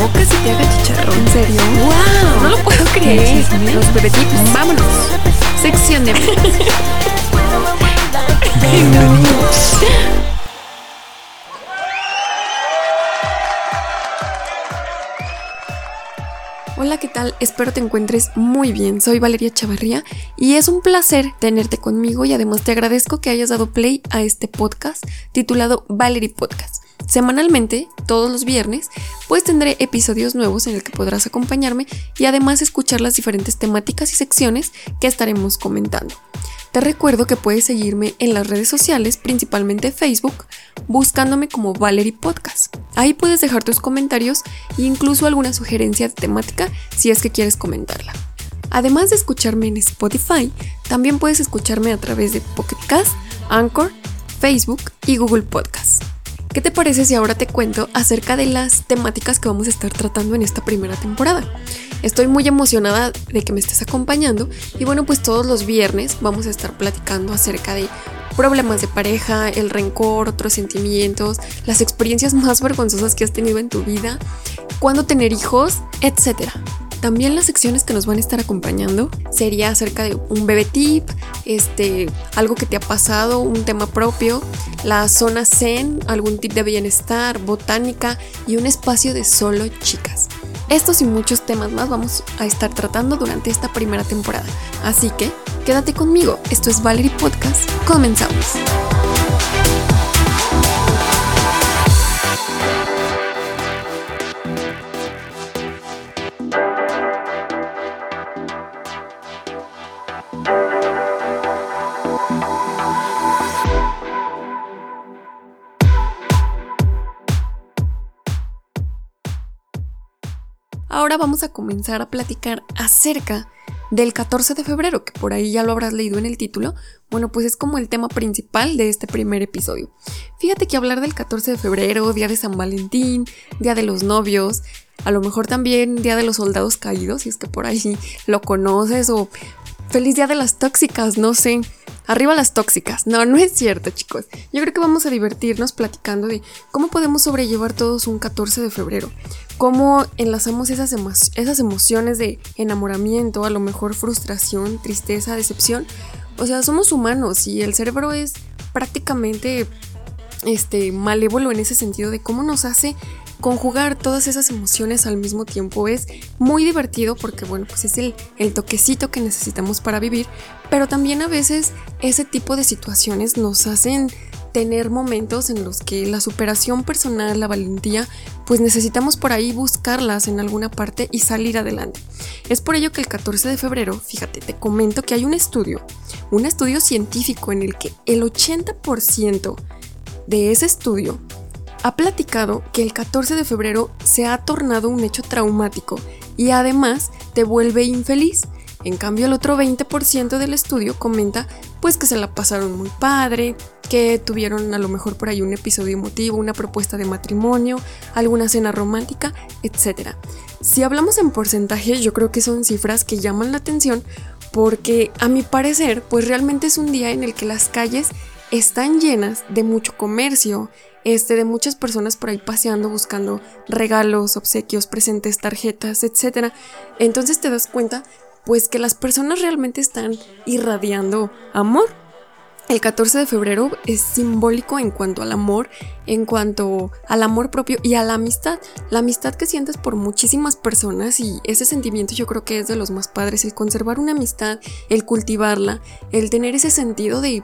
boca se te haga chicharrón. ¿En serio? ¡Wow! No lo puedo creer. Los bebé tips. Vámonos. Sección de Hola, ¿qué tal? Espero te encuentres muy bien. Soy Valeria Chavarría y es un placer tenerte conmigo y además te agradezco que hayas dado play a este podcast titulado Valerie Podcast. Semanalmente, todos los viernes, pues tendré episodios nuevos en el que podrás acompañarme y además escuchar las diferentes temáticas y secciones que estaremos comentando. Te recuerdo que puedes seguirme en las redes sociales, principalmente Facebook, buscándome como Valerie Podcast. Ahí puedes dejar tus comentarios e incluso alguna sugerencia de temática si es que quieres comentarla. Además de escucharme en Spotify, también puedes escucharme a través de Pocket Cast, Anchor, Facebook y Google Podcast. ¿Qué te parece si ahora te cuento acerca de las temáticas que vamos a estar tratando en esta primera temporada? Estoy muy emocionada de que me estés acompañando y bueno, pues todos los viernes vamos a estar platicando acerca de problemas de pareja, el rencor, otros sentimientos, las experiencias más vergonzosas que has tenido en tu vida, cuándo tener hijos, etcétera. También las secciones que nos van a estar acompañando sería acerca de un bebé tip, este, algo que te ha pasado, un tema propio, la zona zen, algún tip de bienestar, botánica y un espacio de solo chicas. Estos y muchos temas más vamos a estar tratando durante esta primera temporada. Así que quédate conmigo. Esto es Valerie Podcast. Comenzamos. Vamos a comenzar a platicar acerca del 14 de febrero, que por ahí ya lo habrás leído en el título. Bueno, pues es como el tema principal de este primer episodio. Fíjate que hablar del 14 de febrero, día de San Valentín, día de los novios, a lo mejor también día de los soldados caídos, si es que por ahí lo conoces, o feliz día de las tóxicas, no sé. Arriba las tóxicas. No, no es cierto, chicos. Yo creo que vamos a divertirnos platicando de cómo podemos sobrellevar todos un 14 de febrero. Cómo enlazamos esas, esas emociones de enamoramiento, a lo mejor frustración, tristeza, decepción. O sea, somos humanos y el cerebro es prácticamente este malévolo en ese sentido de cómo nos hace conjugar todas esas emociones al mismo tiempo es muy divertido porque, bueno, pues es el, toquecito que necesitamos para vivir, pero también a veces ese tipo de situaciones nos hacen tener momentos en los que la superación personal, la valentía, pues necesitamos por ahí buscarlas en alguna parte y salir adelante. Es por ello que el 14 de febrero, fíjate, te comento que hay un estudio, un estudio científico en el que el 80% de ese estudio ha platicado que el 14 de febrero se ha tornado un hecho traumático y además te vuelve infeliz. En cambio, el otro 20% del estudio comenta pues que se la pasaron muy padre, que tuvieron a lo mejor por ahí un episodio emotivo, una propuesta de matrimonio, alguna cena romántica, etc. Si hablamos en porcentaje, yo creo que son cifras que llaman la atención porque a mi parecer, pues realmente es un día en el que las calles están llenas de mucho comercio, este, de muchas personas por ahí paseando buscando regalos, obsequios, presentes, tarjetas, etc. Entonces te das cuenta pues que las personas realmente están irradiando amor. El 14 de febrero es simbólico en cuanto al amor, en cuanto al amor propio y a la amistad. La amistad que sientes por muchísimas personas y ese sentimiento yo creo que es de los más padres, el conservar una amistad, el cultivarla, el tener ese sentido de,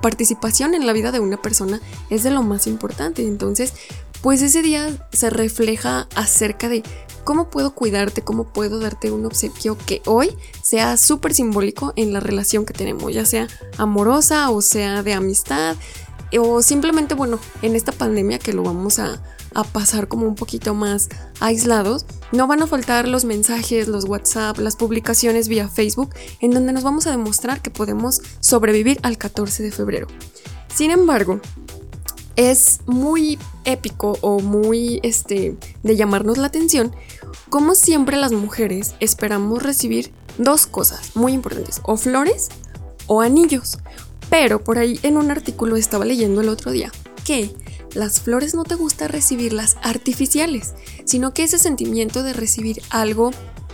participación en la vida de una persona es de lo más importante. Entonces, pues ese día se refleja acerca de cómo puedo cuidarte, cómo puedo darte un obsequio que hoy sea súper simbólico en la relación que tenemos, ya sea amorosa o sea de amistad o simplemente, bueno, en esta pandemia que lo vamos a, a pasar como un poquito más aislados, no van a faltar los mensajes, los WhatsApp, las publicaciones vía Facebook, en donde nos vamos a demostrar que podemos sobrevivir al 14 de febrero. Sin embargo, es muy épico o muy este de llamarnos la atención como siempre las mujeres esperamos recibir dos cosas muy importantes o flores o anillos. Pero por ahí en un artículo estaba leyendo el otro día que las flores no te gusta recibirlas artificiales, sino que ese sentimiento de recibir algo,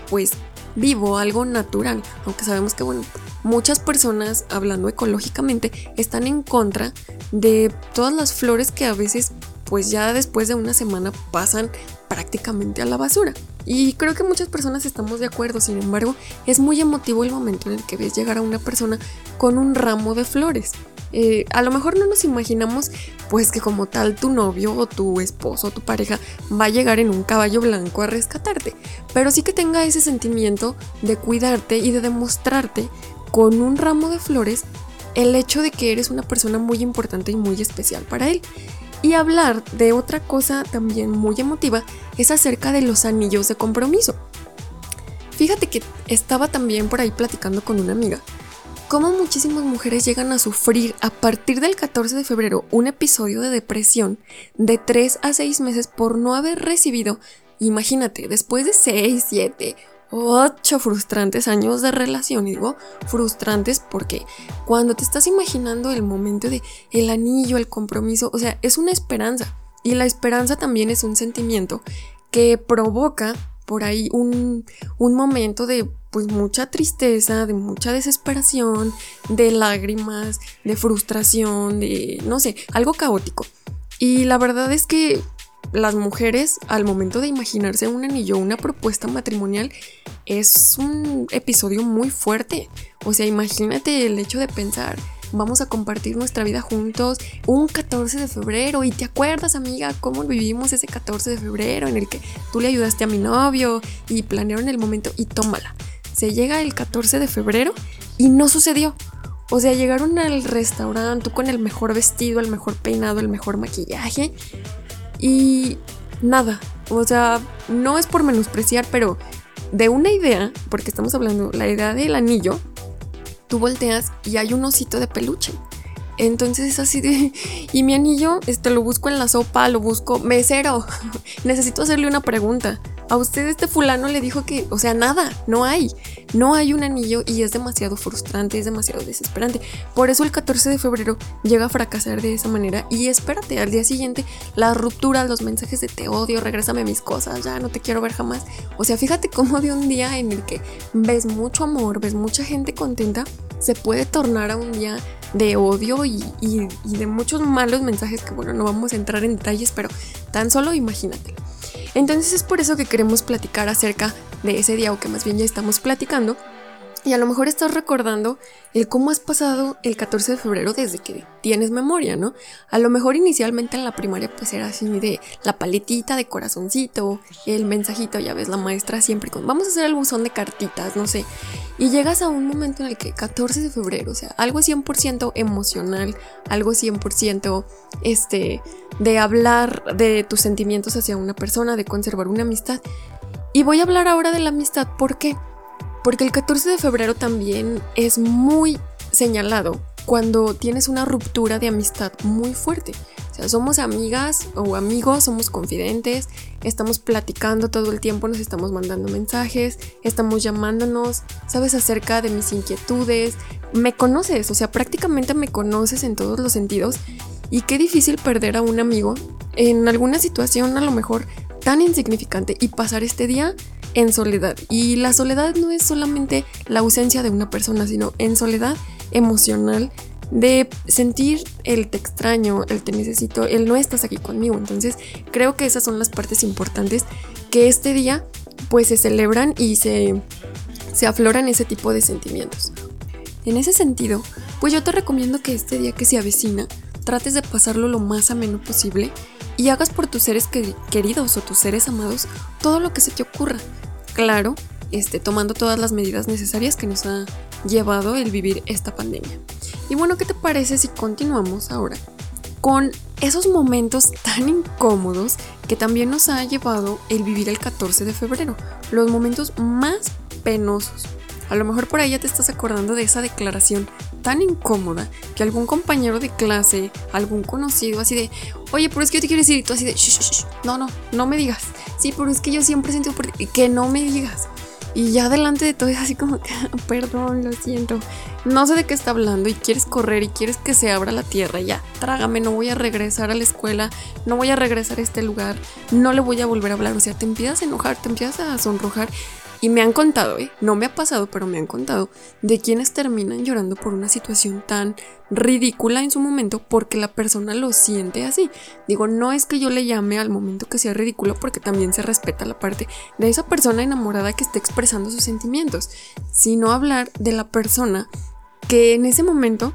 pues vivo, algo natural, aunque sabemos que, bueno, muchas personas, hablando ecológicamente, están en contra de todas las flores que a veces, pues ya después de una semana pasan prácticamente a la basura. Y creo que muchas personas estamos de acuerdo, sin embargo, es muy emotivo el momento en el que ves llegar a una persona con un ramo de flores. Eh, a lo mejor no nos imaginamos pues que como tal tu novio o tu esposo o tu pareja va a llegar en un caballo blanco a rescatarte, pero sí que tenga ese sentimiento de cuidarte y de demostrarte con un ramo de flores el hecho de que eres una persona muy importante y muy especial para él. Y hablar de otra cosa también muy emotiva es acerca de los anillos de compromiso. Fíjate que estaba también por ahí platicando con una amiga cómo muchísimas mujeres llegan a sufrir a partir del 14 de febrero un episodio de depresión de 3 a 6 meses por no haber recibido, imagínate, después de 6, 7, 8 frustrantes años de relación, y digo frustrantes porque cuando te estás imaginando el momento de el anillo, el compromiso, o sea, es una esperanza y la esperanza también es un sentimiento que provoca por ahí un, un momento de pues mucha tristeza, de mucha desesperación, de lágrimas, de frustración, de no sé, algo caótico. Y la verdad es que las mujeres al momento de imaginarse un anillo, una propuesta matrimonial, es un episodio muy fuerte. O sea, imagínate el hecho de pensar, vamos a compartir nuestra vida juntos un 14 de febrero. Y te acuerdas, amiga, cómo vivimos ese 14 de febrero en el que tú le ayudaste a mi novio y planearon el momento y tómala. Se llega el 14 de febrero y no sucedió. O sea, llegaron al restaurante, con el mejor vestido, el mejor peinado, el mejor maquillaje y nada. O sea, no es por menospreciar, pero de una idea, porque estamos hablando, la idea del anillo, tú volteas y hay un osito de peluche. Entonces es así de. Y mi anillo, este lo busco en la sopa, lo busco. Mesero, necesito hacerle una pregunta. A usted este fulano le dijo que, o sea, nada, no hay. No hay un anillo y es demasiado frustrante, es demasiado desesperante. Por eso el 14 de febrero llega a fracasar de esa manera. Y espérate, al día siguiente, las rupturas, los mensajes de te odio, regrésame mis cosas, ya no te quiero ver jamás. O sea, fíjate cómo de un día en el que ves mucho amor, ves mucha gente contenta, se puede tornar a un día de odio y, de muchos malos mensajes que bueno, no vamos a entrar en detalles, pero tan solo imagínate. Entonces es por eso que queremos platicar acerca de ese día o que más bien ya estamos platicando y a lo mejor estás recordando el cómo has pasado el 14 de febrero desde que tienes memoria, ¿no? A lo mejor inicialmente en la primaria pues era así de la paletita de corazoncito, el mensajito, ya ves, la maestra siempre con, vamos a hacer el buzón de cartitas, no sé. Y llegas a un momento en el que 14 de febrero, o sea, algo 100% emocional, algo 100% este, de hablar de tus sentimientos hacia una persona, de conservar una amistad. Y voy a hablar ahora de la amistad, ¿por qué? Porque el 14 de febrero también es muy señalado cuando tienes una ruptura de amistad muy fuerte. O sea, somos amigas o amigos, somos confidentes, estamos platicando todo el tiempo, nos estamos mandando mensajes, estamos llamándonos, sabes acerca de mis inquietudes, me conoces, o sea, prácticamente me conoces en todos los sentidos. Y qué difícil perder a un amigo en alguna situación a lo mejor tan insignificante y pasar este día en soledad. Y la soledad no es solamente la ausencia de una persona, sino en soledad emocional de sentir el te extraño, el te necesito, el no estás aquí conmigo. Entonces creo que esas son las partes importantes que este día pues se celebran y se, se afloran ese tipo de sentimientos. En ese sentido, pues yo te recomiendo que este día que se avecina trates de pasarlo lo más ameno posible y hagas por tus seres queridos o tus seres amados todo lo que se te ocurra. Claro, este, tomando todas las medidas necesarias que nos ha llevado el vivir esta pandemia. Y bueno, ¿qué te parece si continuamos ahora con esos momentos tan incómodos que también nos ha llevado el vivir el 14 de febrero? Los momentos más penosos. A lo mejor por ahí ya te estás acordando de esa declaración tan incómoda que algún compañero de clase, algún conocido así de, oye, pero es que yo te quiero decir, y tú así de, shh, shh, no, no, no me digas. Sí, pero es que yo siempre he sentido por ti, que no me digas. Y ya delante de todo es así como que, perdón, lo siento. No sé de qué está hablando y quieres correr y quieres que se abra la tierra. Ya, trágame, no voy a regresar a la escuela, no voy a regresar a este lugar, no le voy a volver a hablar. O sea, te empiezas a enojar, te empiezas a sonrojar y me han contado, ¿eh? no me ha pasado, pero me han contado de quienes terminan llorando por una situación tan ridícula en su momento porque la persona lo siente así. Digo, no es que yo le llame al momento que sea ridículo porque también se respeta la parte de esa persona enamorada que está expresando sus sentimientos, sino hablar de la persona que en ese momento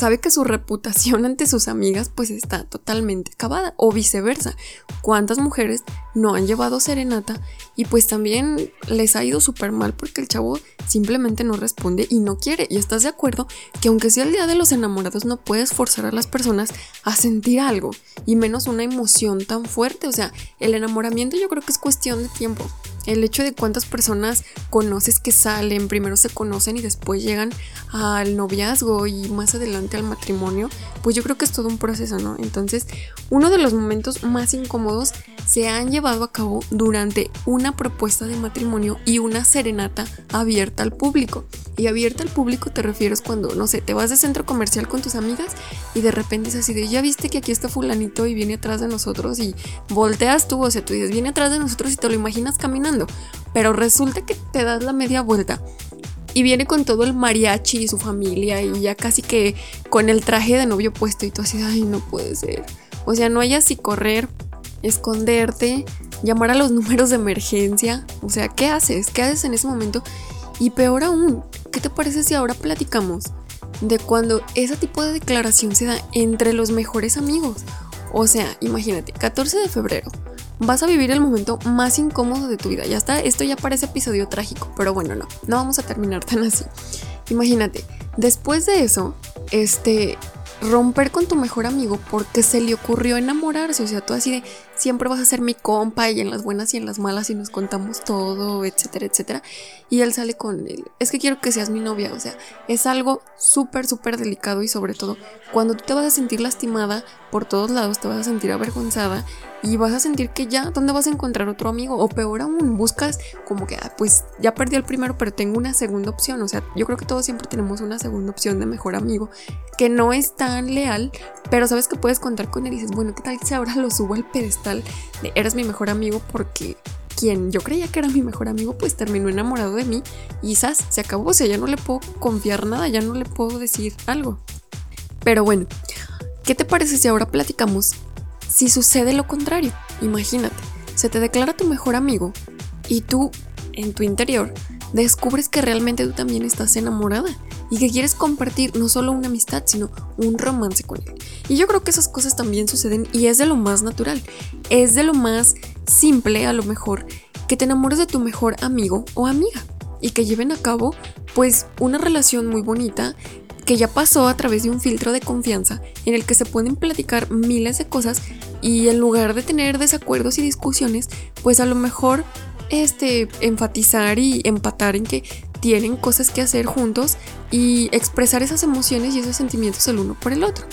sabe que su reputación ante sus amigas pues está totalmente acabada o viceversa. ¿Cuántas mujeres no han llevado serenata y pues también les ha ido súper mal porque el chavo simplemente no responde y no quiere? Y estás de acuerdo que aunque sea el día de los enamorados no puedes forzar a las personas a sentir algo y menos una emoción tan fuerte. O sea, el enamoramiento yo creo que es cuestión de tiempo. El hecho de cuántas personas conoces que salen, primero se conocen y después llegan al noviazgo y más adelante al matrimonio, pues yo creo que es todo un proceso, ¿no? Entonces, uno de los momentos más incómodos se han llevado a cabo durante propuesta de matrimonio y una serenata abierta al público. Y abierta al público te refieres cuando, no sé, te vas de centro comercial con tus amigas y de repente es así de, ya viste que aquí está fulanito y viene atrás de nosotros y volteas tú, o sea, tú dices, viene atrás de nosotros y te lo imaginas caminando, pero resulta que te das la media vuelta y viene con todo el mariachi y su familia y ya casi que con el traje de novio puesto y tú así, ay, no puede ser. O sea, no hay así correr, esconderte, llamar a los números de emergencia. O sea, ¿qué haces? ¿Qué haces en ese momento? Y peor aún, ¿qué te parece si ahora platicamos de cuando ese tipo de declaración se da entre los mejores amigos? O sea, imagínate, 14 de febrero, vas a vivir el momento más incómodo de tu vida. Ya está, esto ya parece episodio trágico, pero bueno, no, no vamos a terminar tan así. Imagínate, después de eso, este, romper con tu mejor amigo porque se le ocurrió enamorarse, o sea, tú así de siempre vas a ser mi compa y en las buenas y en las malas y nos contamos todo, etcétera, etcétera. Y él sale con él, es que quiero que seas mi novia, o sea, es algo súper, súper delicado y sobre todo cuando tú te vas a sentir lastimada por todos lados, te vas a sentir avergonzada y vas a sentir que ya, ¿dónde vas a encontrar otro amigo? O peor aún, buscas como que, ah, pues ya perdí el primero, pero tengo una segunda opción. O sea, yo creo que todos siempre tenemos una segunda opción de mejor amigo que no es tan leal, pero sabes que puedes contar con él y dices, bueno, ¿qué tal si ahora lo subo al pedestal de eres mi mejor amigo porque quien yo creía que era mi mejor amigo, pues terminó enamorado de mí y quizás se acabó, o sea, ya no le puedo confiar nada, ya no le puedo decir algo. Pero bueno, ¿qué te parece si ahora platicamos si sucede lo contrario, imagínate, se te declara tu mejor amigo y tú, en tu interior, descubres que realmente tú también estás enamorada y que quieres compartir no solo una amistad, sino un romance con él. Y yo creo que esas cosas también suceden y es de lo más natural, es de lo más simple a lo mejor que te enamores de tu mejor amigo o amiga y que lleven a cabo pues una relación muy bonita que ya pasó a través de un filtro de confianza en el que se pueden platicar miles de cosas y en lugar de tener desacuerdos y discusiones, pues a lo mejor este enfatizar y empatar en que tienen cosas que hacer juntos y expresar esas emociones y esos sentimientos el uno por el otro.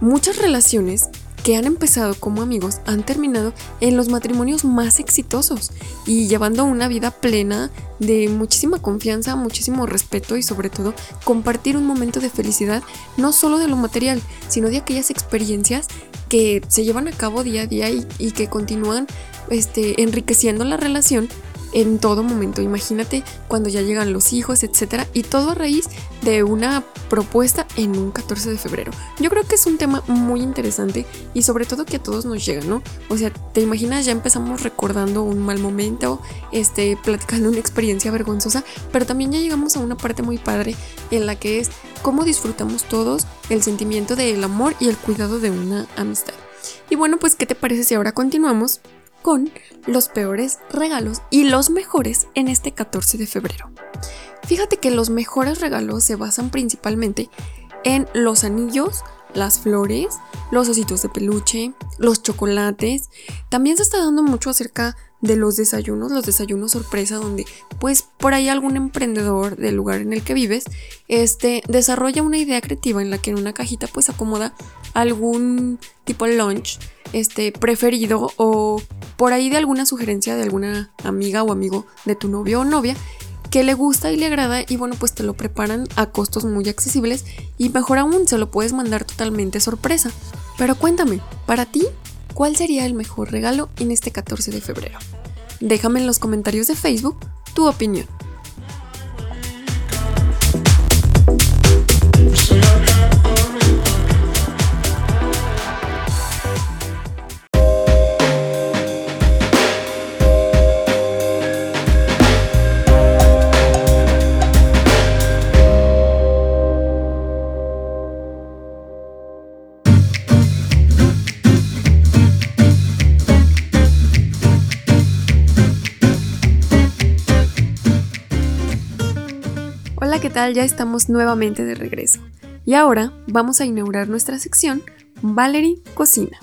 Muchas relaciones que han empezado como amigos han terminado en los matrimonios más exitosos y llevando una vida plena de muchísima confianza, muchísimo respeto y sobre todo compartir un momento de felicidad, no solo de lo material, sino de aquellas experiencias que se llevan a cabo día a día y, que continúan este, enriqueciendo la relación en todo momento. Imagínate cuando ya llegan los hijos, etcétera, y todo a raíz de una propuesta en un 14 de febrero. Yo creo que es un tema muy interesante y sobre todo que a todos nos llega, ¿no? O sea, te imaginas, ya empezamos recordando un mal momento, este, platicando una experiencia vergonzosa, pero también ya llegamos a una parte muy padre en la que es cómo disfrutamos todos el sentimiento del amor y el cuidado de una amistad. Y bueno, pues, ¿qué te parece si ahora continuamos con los peores regalos y los mejores en este 14 de febrero. Fíjate que los mejores regalos se basan principalmente en los anillos, las flores, los ositos de peluche, los chocolates. También se está dando mucho acerca de los desayunos, los desayunos sorpresa, donde pues por ahí algún emprendedor del lugar en el que vives, este, desarrolla una idea creativa en la que en una cajita pues acomoda algún tipo lunch, este, preferido o por ahí de alguna sugerencia de alguna amiga o amigo de tu novio o novia que le gusta y le agrada y bueno pues te lo preparan a costos muy accesibles y mejor aún se lo puedes mandar totalmente sorpresa. Pero cuéntame, para ti, ¿Cuál sería el mejor regalo en este 14 de febrero? Déjame en los comentarios de Facebook tu opinión. Ya estamos nuevamente de regreso. Y ahora vamos a inaugurar nuestra sección Valerie Cocina.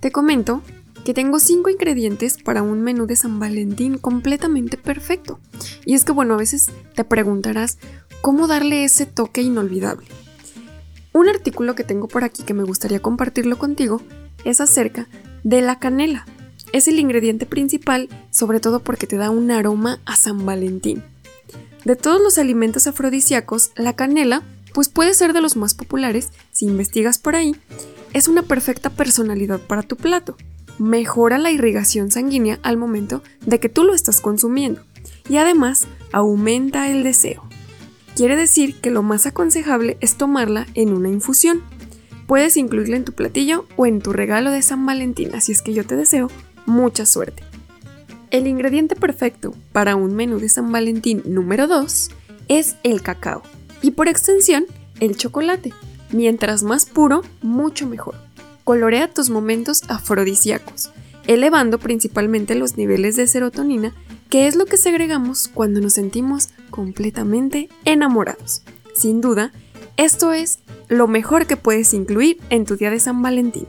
Te comento que tengo 5 ingredientes para un menú de San Valentín completamente perfecto. Y es que bueno, a veces te preguntarás cómo darle ese toque inolvidable. Un artículo que tengo por aquí que me gustaría compartirlo contigo es acerca de la canela. Es el ingrediente principal, sobre todo porque te da un aroma a San Valentín. De todos los alimentos afrodisíacos, la canela, pues puede ser de los más populares, si investigas por ahí, es una perfecta personalidad para tu plato. Mejora la irrigación sanguínea al momento de que tú lo estás consumiendo y además aumenta el deseo. Quiere decir que lo más aconsejable es tomarla en una infusión. Puedes incluirla en tu platillo o en tu regalo de San Valentín, así es que yo te deseo mucha suerte. El ingrediente perfecto para un menú de San Valentín número 2 es el cacao y por extensión el chocolate. Mientras más puro, mucho mejor. Colorea tus momentos afrodisíacos, elevando principalmente los niveles de serotonina, que es lo que segregamos cuando nos sentimos completamente enamorados. Sin duda, esto es lo mejor que puedes incluir en tu día de San Valentín.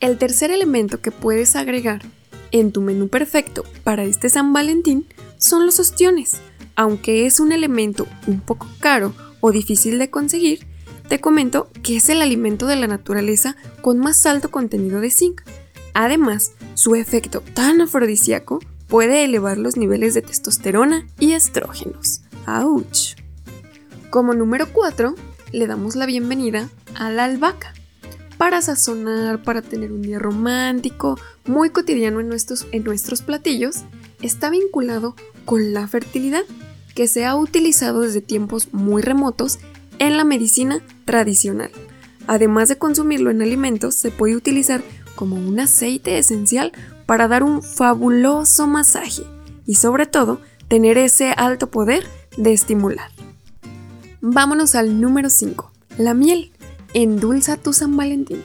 El tercer elemento que puedes agregar en tu menú perfecto para este San Valentín son los ostiones. Aunque es un elemento un poco caro o difícil de conseguir, te comento que es el alimento de la naturaleza con más alto contenido de zinc. Además, su efecto tan afrodisíaco puede elevar los niveles de testosterona y estrógenos. ¡Auch! Como número 4, le damos la bienvenida a la albahaca para sazonar, para tener un día romántico, muy cotidiano en nuestros, en nuestros platillos, está vinculado con la fertilidad, que se ha utilizado desde tiempos muy remotos en la medicina tradicional. Además de consumirlo en alimentos, se puede utilizar como un aceite esencial para dar un fabuloso masaje y sobre todo tener ese alto poder de estimular. Vámonos al número 5, la miel endulza tu San Valentín.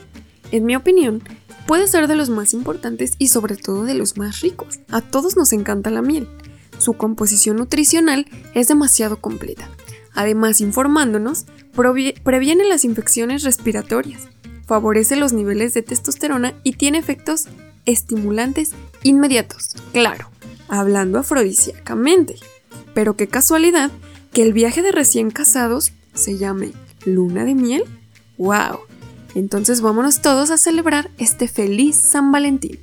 En mi opinión, puede ser de los más importantes y sobre todo de los más ricos. A todos nos encanta la miel. Su composición nutricional es demasiado completa. Además, informándonos, previene las infecciones respiratorias, favorece los niveles de testosterona y tiene efectos estimulantes inmediatos. Claro, hablando afrodisíacamente. Pero qué casualidad que el viaje de recién casados se llame luna de miel. ¡Wow! Entonces vámonos todos a celebrar este feliz San Valentín.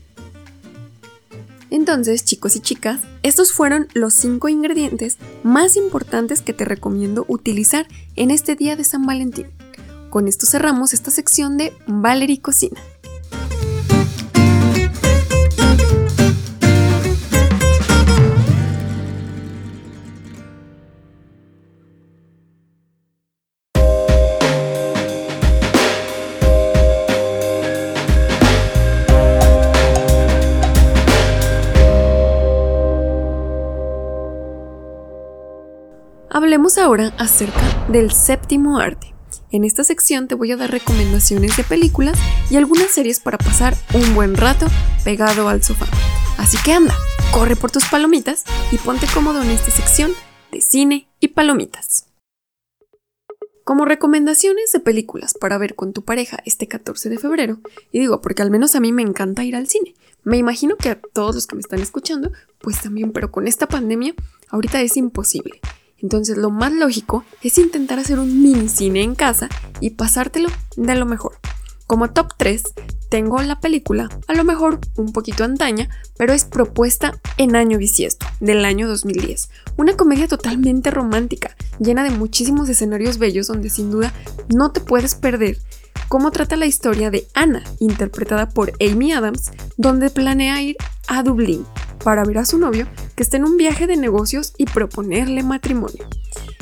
Entonces, chicos y chicas, estos fueron los 5 ingredientes más importantes que te recomiendo utilizar en este día de San Valentín. Con esto cerramos esta sección de Valerie Cocina. Hablemos ahora acerca del séptimo arte. En esta sección te voy a dar recomendaciones de películas y algunas series para pasar un buen rato pegado al sofá. Así que anda, corre por tus palomitas y ponte cómodo en esta sección de cine y palomitas. Como recomendaciones de películas para ver con tu pareja este 14 de febrero, y digo porque al menos a mí me encanta ir al cine, Me imagino que a todos los que me están escuchando, pues también, pero con esta pandemia, ahorita es imposible. Entonces lo más lógico es intentar hacer un mini cine en casa y pasártelo de lo mejor. Como top 3, tengo la película, a lo mejor un poquito antaña, pero es propuesta en año bisiesto, del año 2010. Una comedia totalmente romántica, llena de muchísimos escenarios bellos donde sin duda no te puedes perder cómo trata la historia de Anna, interpretada por Amy Adams, donde planea ir a Dublín para ver a su novio que está en un viaje de negocios y proponerle matrimonio.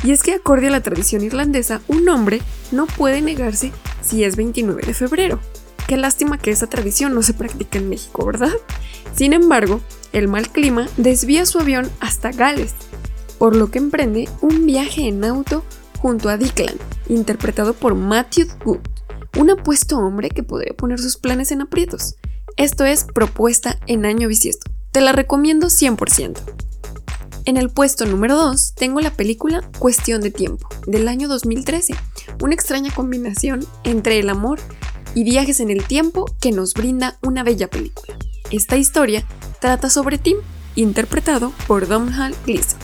Y es que acorde a la tradición irlandesa, un hombre no puede negarse si es 29 de febrero. Qué lástima que esa tradición no se practica en México, ¿verdad? Sin embargo, el mal clima desvía su avión hasta Gales, por lo que emprende un viaje en auto junto a Declan, interpretado por Matthew Good, un apuesto hombre que podría poner sus planes en aprietos. Esto es propuesta en año bisiesto. Te la recomiendo 100%. En el puesto número 2 tengo la película Cuestión de Tiempo, del año 2013, una extraña combinación entre el amor y viajes en el tiempo que nos brinda una bella película. Esta historia trata sobre Tim, interpretado por Domhnall Gleeson,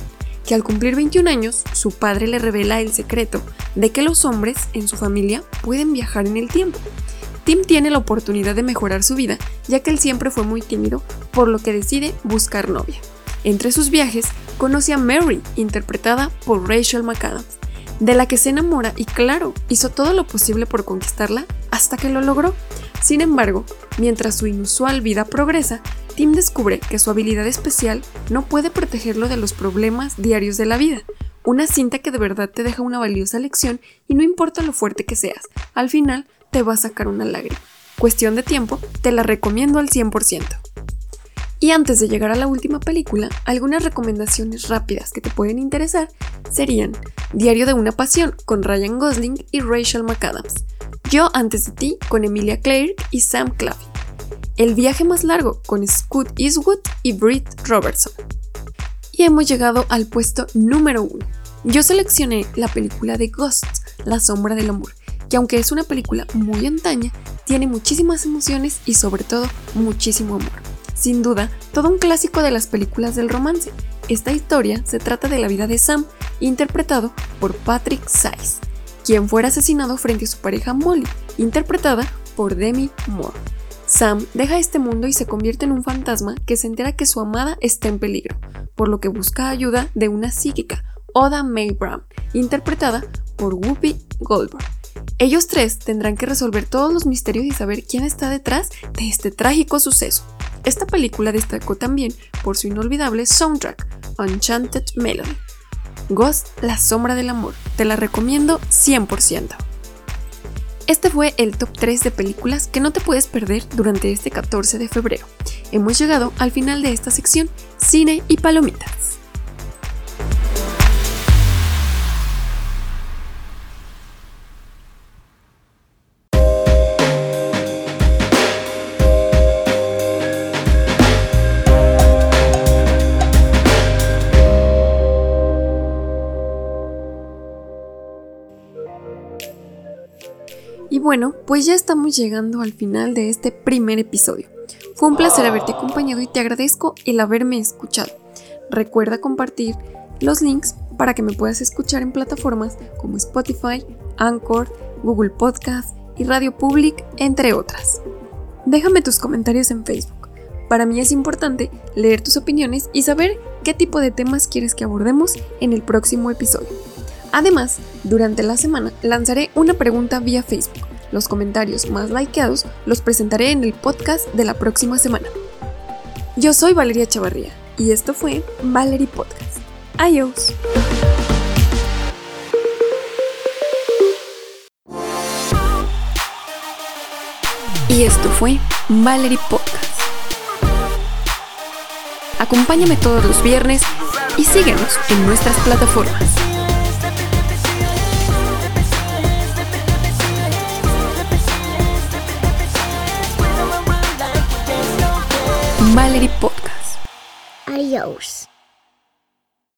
que al cumplir 21 años, su padre le revela el secreto de que los hombres en su familia pueden viajar en el tiempo. Tim tiene la oportunidad de mejorar su vida, ya que él siempre fue muy tímido, por lo que decide buscar novia. Entre sus viajes, conoce a Mary, interpretada por Rachel McAdams, de la que se enamora y claro, hizo todo lo posible por conquistarla hasta que lo logró. Sin embargo, mientras su inusual vida progresa, Tim descubre que su habilidad especial no puede protegerlo de los problemas diarios de la vida. Una cinta que de verdad te deja una valiosa lección y no importa lo fuerte que seas, al final te va a sacar una lágrima. Cuestión de tiempo, te la recomiendo al 100%. Y antes de llegar a la última película, algunas recomendaciones rápidas que te pueden interesar serían Diario de una Pasión con Ryan Gosling y Rachel McAdams, Yo antes de ti con Emilia Clarke y Sam Claflin, El viaje más largo con Scott Eastwood y Britt Robertson. Y hemos llegado al puesto número uno. Yo seleccioné la película de Ghosts, La sombra del amor, que aunque es una película muy antaña, tiene muchísimas emociones y sobre todo muchísimo amor. Sin duda, todo un clásico de las películas del romance. Esta historia se trata de la vida de Sam, interpretado por Patrick Size, quien fuera asesinado frente a su pareja Molly, interpretada por Demi Moore. Sam deja este mundo y se convierte en un fantasma que se entera que su amada está en peligro, por lo que busca ayuda de una psíquica, Oda May Brown, interpretada por Whoopi Goldberg. Ellos tres tendrán que resolver todos los misterios y saber quién está detrás de este trágico suceso. Esta película destacó también por su inolvidable soundtrack, Enchanted Melody. Ghost, La Sombra del Amor. Te la recomiendo 100%. Este fue el top 3 de películas que no te puedes perder durante este 14 de febrero. Hemos llegado al final de esta sección, cine y palomitas. Bueno, pues ya estamos llegando al final de este primer episodio. Fue un placer haberte acompañado y te agradezco el haberme escuchado. Recuerda compartir los links para que me puedas escuchar en plataformas como Spotify, Anchor, Google Podcast y Radio Public, entre otras. Déjame tus comentarios en Facebook. Para mí es importante leer tus opiniones y saber qué tipo de temas quieres que abordemos en el próximo episodio. Además, durante la semana lanzaré una pregunta vía Facebook. Los comentarios más likeados los presentaré en el podcast de la próxima semana. Yo soy Valeria Chavarría y esto fue Valerie Podcast. Adiós. Y esto fue Valerie Podcast. Acompáñame todos los viernes y síguenos en nuestras plataformas. Valerie. Adiós.